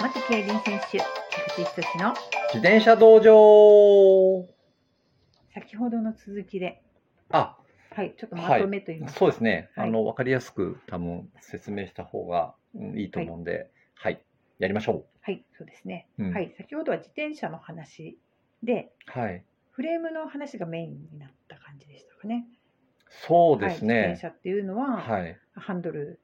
元競輪選手、菊池仁の自転車道場先ほどの続きで、あ、はい、ちょっとまとめと言いますか、そうですね。はいあの、わかりやすく多分説明した方が、うんいいと思うんで、はい、やりましょはい、そうですね、うんはい、先ほどは自転車の話で、う。はい。フレームの話がメインになった感じでしたかね。そうですはい、自ね転。車っていうのは、はい。ハンドル、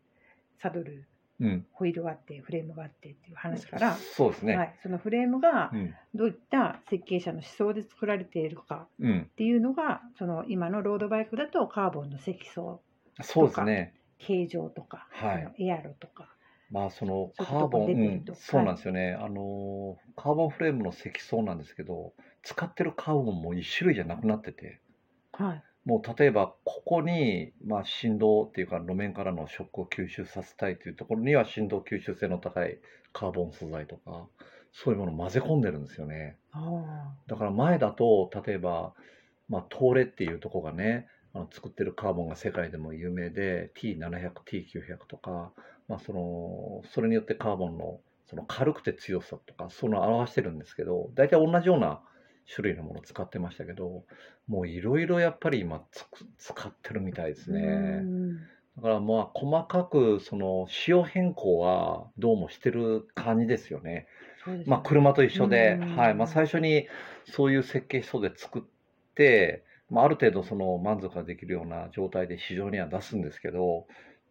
サドル、うん。ホイールがあって、フレームがあってっていう話から、そうですね。はい、そのフレームがうん。どういった設計者の思想で作られているかうん。っていうのが、その今のロードバイクだとカーボンの積層、そうですね。形状とか、はいそのエアロとか、まあ、そのそういうカーボン、とこ出てうんそうなんですよね。あの、カーボンフレームの積層なんですけど、使ってるカーボンも一種類じゃなくなってて、はい、もう例えばここに、まあ、振動っていうか路面からのショックを吸収させたいというところには振動吸収性の高いカーボン素材とかそういうものを混ぜ込んでるんですよね。あだから前だと例えば、まあ、東レっていうところがねあの作ってるカーボンが世界でも有名で T700、T900 とか、まあ、そのそれによってカーボンのその軽くて強さとかそういうのを表してるんですけど大体同じような種類のものを使ってましたけどもういろいろやっぱり今使ってるみたいですね。んだからまあ細かくその仕様変更はどうもしてる感じですよね。ねまあ車と一緒で、うんはい。まあ最初にそういう設計書で作って、まあある程度その満足ができるような状態で市場には出すんですけど、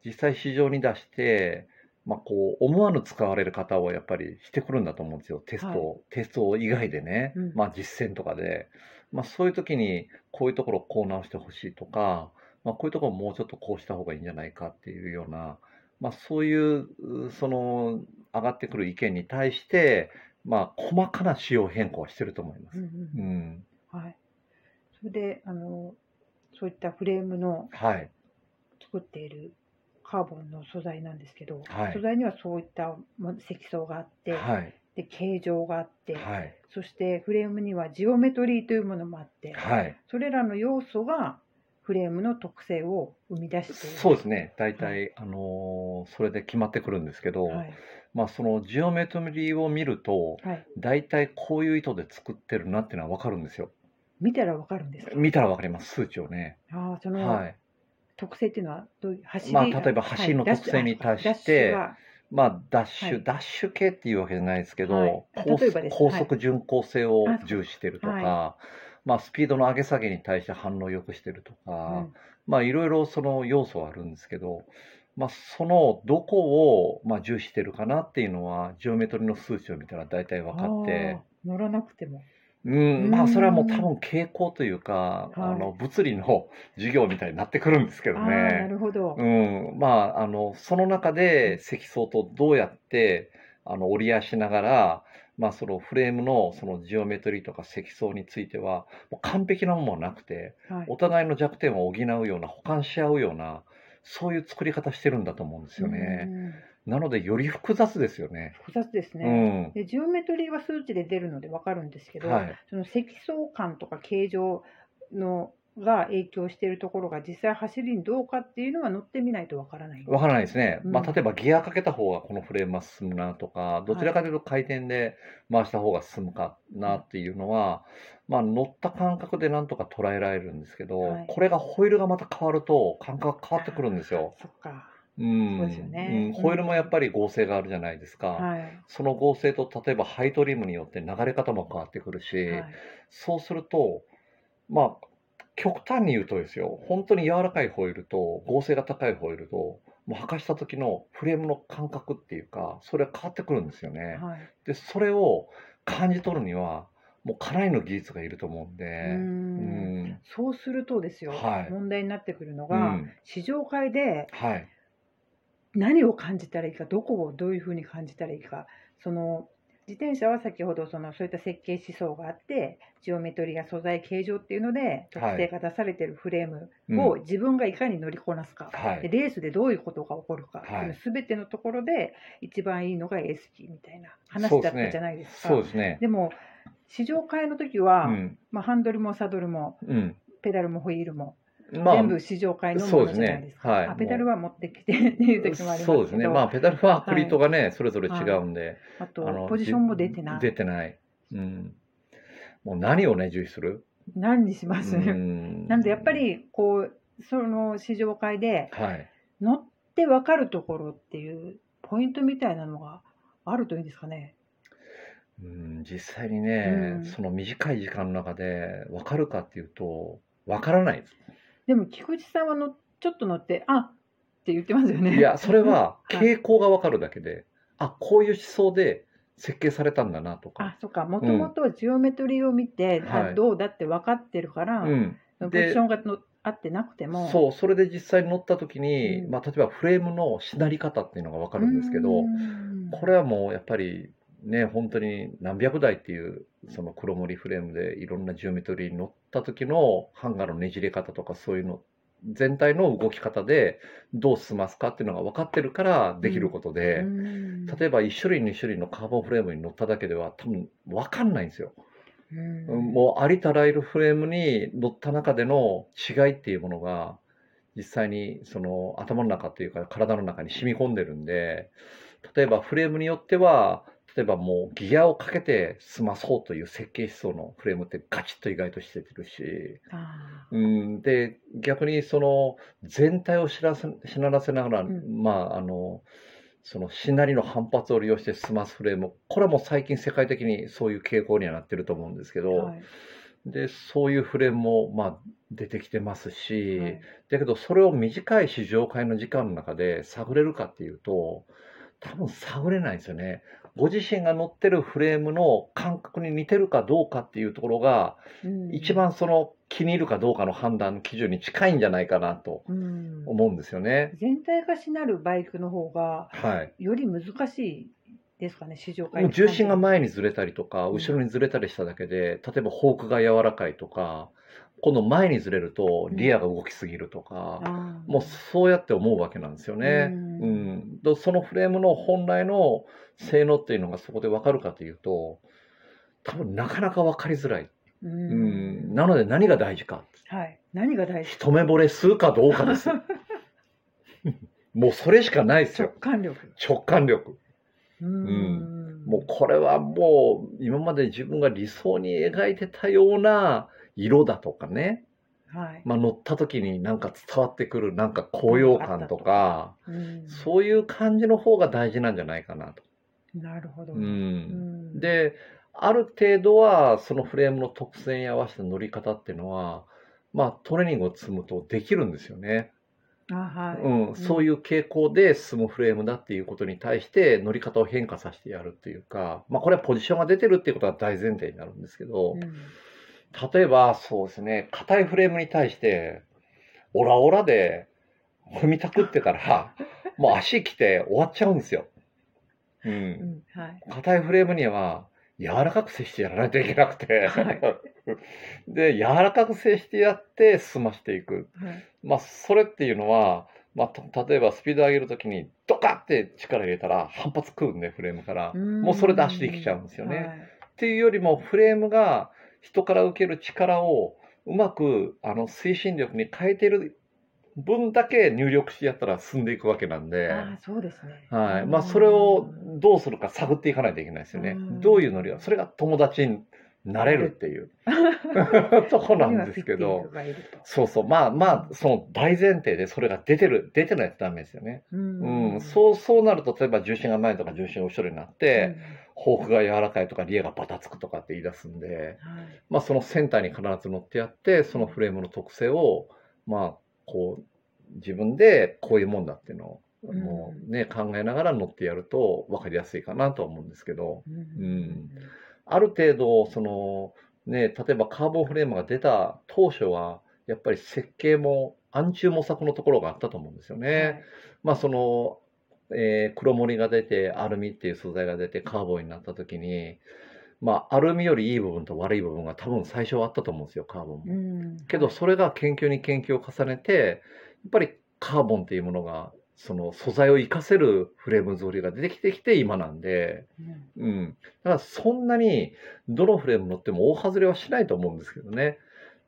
実際市場に出して、まあこう思わぬ使われる方をやっぱりしてくるんだと思うんですよ。テストを、テスト以外でねうん、まあ実践とかで。まあそういう時にこういうところをこう直してほしいとか、まあこういうところもうちょっとこうした方がいいんじゃないかっていうような、まあそういう、うその上がってくる意見に対して、まあ細かな仕様変更はしてると思います。うんううんん。はい、それであのそういったフレームのはい。作っているカーボンの素材なんですけど、はい素材にはそういったも積層があって、はい。で形状があって、はい。そしてフレームにはジオメトリーというものもあって、はい。それらの要素がフレームの特性を生み出している。そうですね。大体、あのーそれで決まってくるんですけど、はいまあそのジオメトリーを見ると、はい、大体こういう糸で作ってるなっていうのは分かるんですよ。見たらわかるんですか見たら分かります、数値をね。ああその、はい。特性っていうのはどういう走り、まあ例えば走りのはい特性に対してダッシュがまあ、ダッシュ、はい。ダッシュ系っていうわけじゃないですけど、はい。高速巡航性を重視してるとか、はまあ、スピードの上げ下げに対して反応を良くしてるとか、うん。まあ、いろいろその要素はあるんですけど、まあ、そのどこをまあ重視してるかなっていうのは、ジオメトリの数値を見たら大体分かって、乗らなくても。うん、まあ、それはもううん多分傾向というか、はいあの、物理の授業みたいになってくるんですけどああなね。るほど。うん、まあ、あの、その中で積層とどうやって、あの、折り合いしながら、まあ、そのフレームのそのジオメトリーとか積層については、もう完璧なものはなくて、はいお互いの弱点を補うような、補完し合うような、そういう作り方してるんだと思うんですよね。うんなので、より複雑ですよね。複雑ですうね。ん。でジオメトリーは数値で出るのでわかるんですけど、はい。その積層感とか形状のが影響しているところが実際走りにどうかっていうのは乗ってみないとわからない。わからないですね。うんまあ、例えばギアかけた方がこのフレームは進むなとか、どちらかというと回転で回した方が進むかなっていうのは、まあ、乗った感覚でなんとか捉えられるんですけど、はいこれがホイールがまた変わると感覚が変わってくるんですよ。そっか。うん。そうですよねうんホイールもやっぱり合成があるじゃないですか。はい。その合成と例えばハイトリムによって流れ方も変わってくるし、はいそうすると、まあ、極端に言うとですよ、本当に柔らかいホイールと合成が高いホイールと、もう履かした時のフレームの感覚っていうか、それは変わってくるんですよね。はい。で、それを感じ取るには、もうかなりの技術がいると思うんで、ううんん。そうするとですよ、はい問題になってくるのうが、ん。試乗会ではい。何を感じたらいいか、どこをどういうふうに感じたらいいか、その自転車は先ほどそのそういった設計思想があって、ジオメトリや素材、形状っていうので、特性が出されているフレームを自分がいかに乗りこなすか、はい。でレースでどういうことが起こるか、はいすべてのところで一番いいのが ASP みたいな話だったじゃないですか。そうですね。でも、試乗会の時は、うん。まあ、ハンドルもサドルもうん。ペダルもホイールもまあ全部試乗会のものじゃないですか。すねはいあペダルは持ってきてっていう時もあります。そうですね。まあ、ペダルはクリートがね、それぞれ違うんで。あとポジションも出てない。出てない。うん。もう何をね、重視する？何にします、うん なんでやっぱ、りこうその試乗会ではい。乗って分かるところっていうポイントみたいなのがあるといいんですかね？うん、実際にね、うんその短い時間の中で分かるかっていうと、分からないです。でも菊池さんはのちょっと乗ってあって言ってますよね。いや、それははい。傾向が分かるだけで、あ、こういう思想で設計されたんだなとか。あそっか。もともとはジオメトリーを見て、はい。あどうだって分かってるから、うん。そのポジションがの合ってなくても。そう、それで実際に乗った時に、うん。まあ、例えばフレームのしなり方っていうのが分かるんですけど、うん。これはもうやっぱりね、本当に何百台っていうその黒森フレームでいろんなジオメトリーに乗った時のハンガーのねじれ方とかそういうの全体の動き方でどう進ますかっていうのが分かってるからできることで、うん例えば1種類2種類のカーボンフレームに乗っただけでは多分分かんないんですよ。うんもうありとあらゆるフレームに乗った中での違いっていうものが実際にその頭の中っていうか体の中に染み込んでるんで例えばフレームによっては例えばもうギアをかけて済まそうという設計思想のフレームってガチッと意外としてるし、あうん、で逆にその全体を知らせしならせながら、うん。まああのそのしなりの反発を利用して済ますフレーム。これはもう最近世界的にそういう傾向にはなってると思うんですけど、ーはい。でそういうフレームもまあ出てきてますし、はい。だけどそれを短い試乗会の時間の中で探れるかっていうと多分探れないんですよね。ご自身が乗ってるフレームの感覚に似てるかどうかっていうところがうん一番その気に入るかどうかの判断基準に近いんじゃないかなとうん思うんですよね。全体がしなるバイクの方がはい。より難しいですかね試乗会もう重心が前にずれたりとか、うん後ろにずれたりしただけで、例えばフォークが柔らかいとか、今度前にずれるとリアが動きすぎるとか、あーもうそうやって思うわけなんですよね。ううんん。でそのフレームの本来の性能っていうのがそこで分かるかというと、多分なかなか分かりづらい。ううんん。なので何が大事か。はい何が大事？一目惚れするかどうかですよ。もうそれしかないです直よ。感力直感力。うんもうこれはもう今まで自分が理想に描いてたような色だとかね、はい、まあ、乗った時になんか伝わってくるなんか高揚感とか、うん。そういう感じの方が大事なんじゃないかなと。なるほど、ううん。ん、である程度はそのフレームの特性に合わせた乗り方っていうのは、まあ、トレーニングを積むとできるんですよね。あはい。うん、そういう傾向で進むフレームだっていうことに対して乗り方を変化させてやるっていうか、まあ、これはポジションが出てるっていうことは大前提になるんですけど、うん例えばそうですね硬いフレームに対してオラオラで踏みたくってたら もう足きて終わっちゃうんですよ。う、うんんはい硬いフレームには柔らかく接してやらないといけなくて、はい で柔らかく接してやって進ましていく。はいまあ、それっていうのは、まあ、と例えばスピード上げるときにドカって力入れたら反発食うんで、フレームから。もうそれで足できちゃうんですよね。はいっていうよりも、フレームが人から受ける力をうまくあの推進力に変えてる分だけ入力してやったら進んでいくわけなんで。ああそうですねはい。まあ、それをどうするか探っていかないといけないですよねうん。どういうノリが、それが友達になれるっていう とこなんですけど。そうそう。まあまあ、その大前提でそれが出てる、出てないとダメですよね。ううん。うそう、そうなると、例えば重心が前とか重心が後ろになって、フォークが柔らかいとか、リアがバタつくとかって言い出すんで、んはい。まあそのセンターに必ず乗ってやって、そのフレームの特性を、まあ、こう、自分でこういうもんだっていうのを、うん。もうね、考えながら乗ってやると分かりやすいかなとは思うんですけど、うん。ある程度、その、ね、例えばカーボンフレームが出た当初は、やっぱり設計も暗中模索のところがあったと思うんですよね。まあその、えー黒森が出て、アルミっていう素材が出て、カーボンになった時に、まあアルミよりいい部分と悪い部分が多分最初はあったと思うんですよ、カーボンも。うんけどそれが研究に研究を重ねて、やっぱりカーボンっていうものが、その素材を活かせるフレーム作りが出てきてきて今なんで、うんうん。だからそんなにどのフレーム乗っても大外れはしないと思うんですけどね。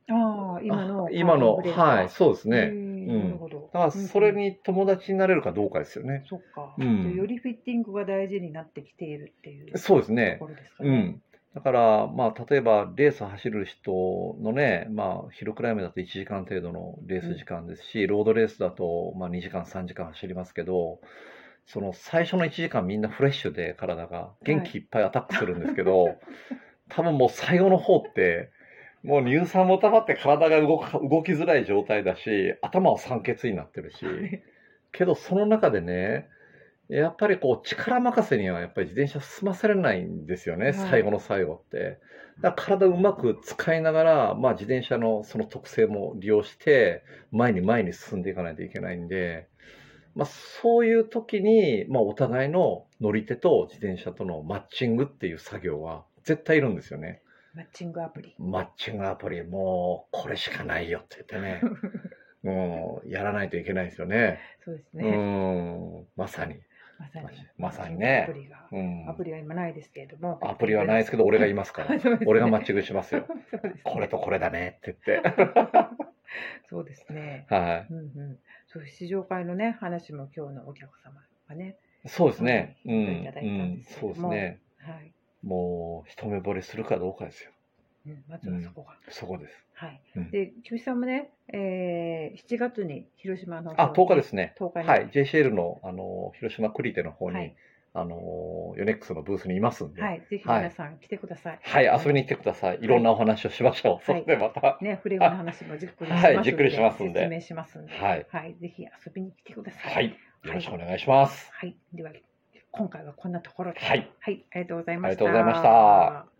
ああ、今のあ今の、はい、そうですへね。ーなるほど。だからそれに友達になれるかどうかですよね。そっか、うんよりフィッティングが大事になってきているっていうそうですねところですかね。うん。だから、まあ、例えば、レース走る人のね、まあ、ヒルクライムだと1時間程度のレース時間ですし、ロードレースだと、まあ、2時間、3時間走りますけど、その最初の1時間みんなフレッシュで体が元気いっぱいアタックするんですけど、多分もう最後の方って、もう乳酸も溜まって体が動か動きづらい状態だし、頭は酸欠になってるし、けどその中でね、やっぱりこう力任せにはやっぱり自転車進ませれないんですよね、はい最後の最後って。だから体をうまく使いながら、まあ自転車のその特性も利用して、前に前に進んでいかないといけないんで、まあそういう時に、まあお互いの乗り手と自転車とのマッチングっていう作業は絶対いるんですよね。マッチングアプリ。マッチングアプリ、もうこれしかないよって言ってね、もうやらないといけないですよね。うそうですね。ん、まさに。まさに。まさにねアプリが。うんアプリは今ないですけれども。アプリはないですけど、俺がいますから。ね俺がマッチングしますよ。すねこれとこれだねって言って。そうですね。はうんうん。そう試乗会のね話も今日のお客様がね。い。そうですね。うはいん。いただいたんですうれどもですね。はい。もう、一目惚れするかどうかですよ。うん、まずはそこが。そこです。はい。うんで、菊池さんもね、えー、7月に広島のあ、10日ですね。10日にはい。JCL の、あの、広島クリテの方に、はいあの、ヨネックスのブースにいますんで。はい。ぜひ皆さん来てください。はい、遊びに行ってください。いろんなお話をしましょう。はいそしてまた。ね、フレームの話もじっくりしますはいじっくりしますんで説明しますんで。はい。はい。ぜひ遊びに来てください。はい。よろしくお願いします。はい。では、今回はこんなところで。はい。はい。ありがとうございました。ありがとうございました。